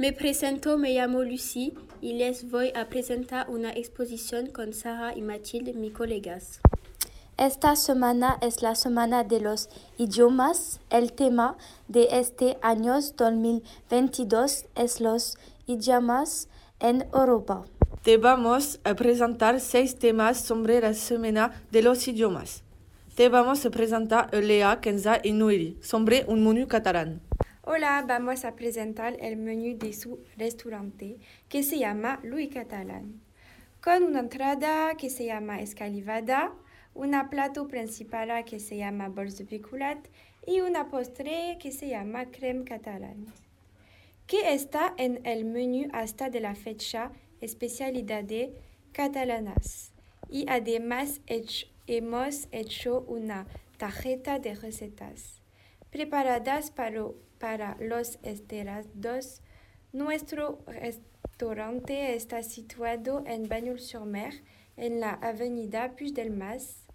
Me presento, me llamo Lucy y les voy a presentar una exposición con Sara y Mathilde, mis colegas. Esta semana es la semana de los idiomas. El tema de este año 2022 es los idiomas en Europa. Te vamos a presentar seis temas sobre la semana de los idiomas. Te vamos a presentar Lea, Kenza y Noeli sobre un menú catalán. Hola, vamos a presentar el menú de su restaurante que se llama Louis Catalán, con una entrada que se llama escalivada, una plato principal que se llama bols de piculat y una postre que se llama crème catalán, que está en el menú hasta de la fecha especialidades catalanas. Y además hemos hecho una tarjeta de recetas preparadas para para los esterados. Nuestro restaurante está situado en Bagnols-sur-Mer, en la avenida Puig del Mas.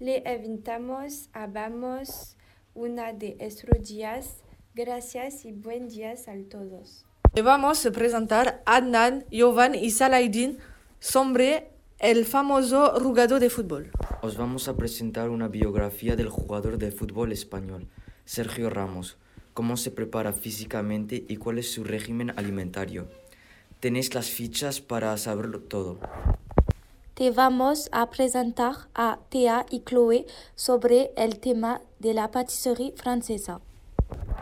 Le invitamos a vamos una de estos días. Gracias y buen día a todos. Le vamos a presentar Adnan, Jovan y Salaidin sobre el famoso jugador de fútbol. Os vamos a presentar una biografía del jugador de fútbol español, Sergio Ramos cómo se prepara físicamente y cuál es su régimen alimentario. Tenéis las fichas para saberlo todo. Te vamos a presentar a Thea y Chloé sobre el tema de la patisserie francesa.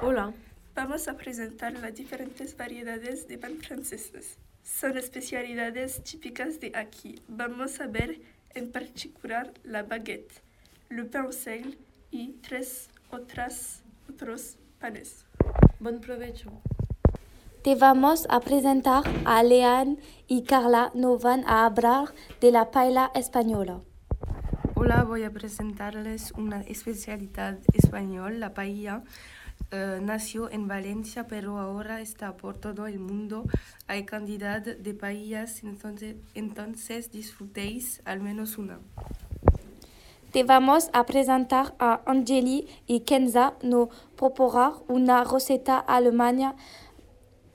Hola, vamos a presentar las diferentes variedades de pan franceses. Son especialidades típicas de aquí. Vamos a ver en particular la baguette, le pain au sel y tres otras otros panes. Buen provecho. Te vamos a presentar a Leanne y Carla nos van a hablar de la paella española. Hola, voy a presentarles una especialidad española, la paella. Eh, nació en Valencia, pero ahora está por todo el mundo. Hay cantidad de paellas, entonces, entonces disfrutéis al menos una. Te vamos a presentar a Angeli y Kenza nos proponer una receta alemana,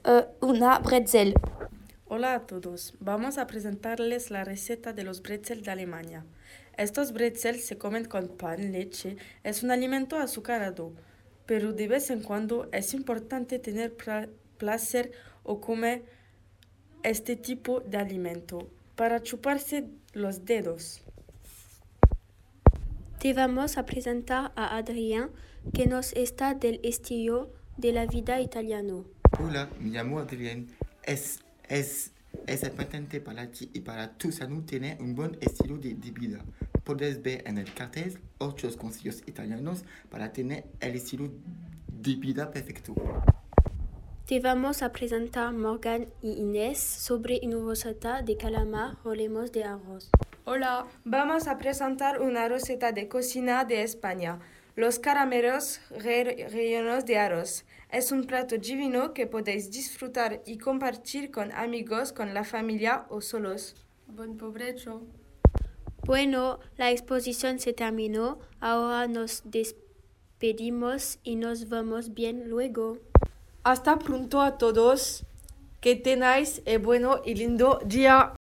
uh, una bretzel. Hola a todos, vamos a presentarles la receta de los bretzels de Alemania. Estos bretzels se comen con pan, leche, es un alimento azucarado, pero de vez en cuando es importante tener placer o comer este tipo de alimento para chuparse los dedos. Te vamos a presentar a Adrien, que nos está del estilo de la vida italiano. Hola, me llamo Adrien. Es, es, es importante para ti y para tu salud tener un buen estilo de, vida. Puedes ver en el cartel otros consejos italianos para tener el estilo de vida perfecto. Te vamos a presentar Morgan y Inés sobre una receta de calamar o lemos de arroz. Hola, vamos a presentar una receta de cocina de España. Los caramelos rellenos de arroz. Es un plato divino que podéis disfrutar y compartir con amigos, con la familia o solos. Buen provecho. Bueno, la exposición se terminó. Ahora nos despedimos y nos vemos bien luego. Hasta pronto a todos. Que tengáis un bueno y lindo día.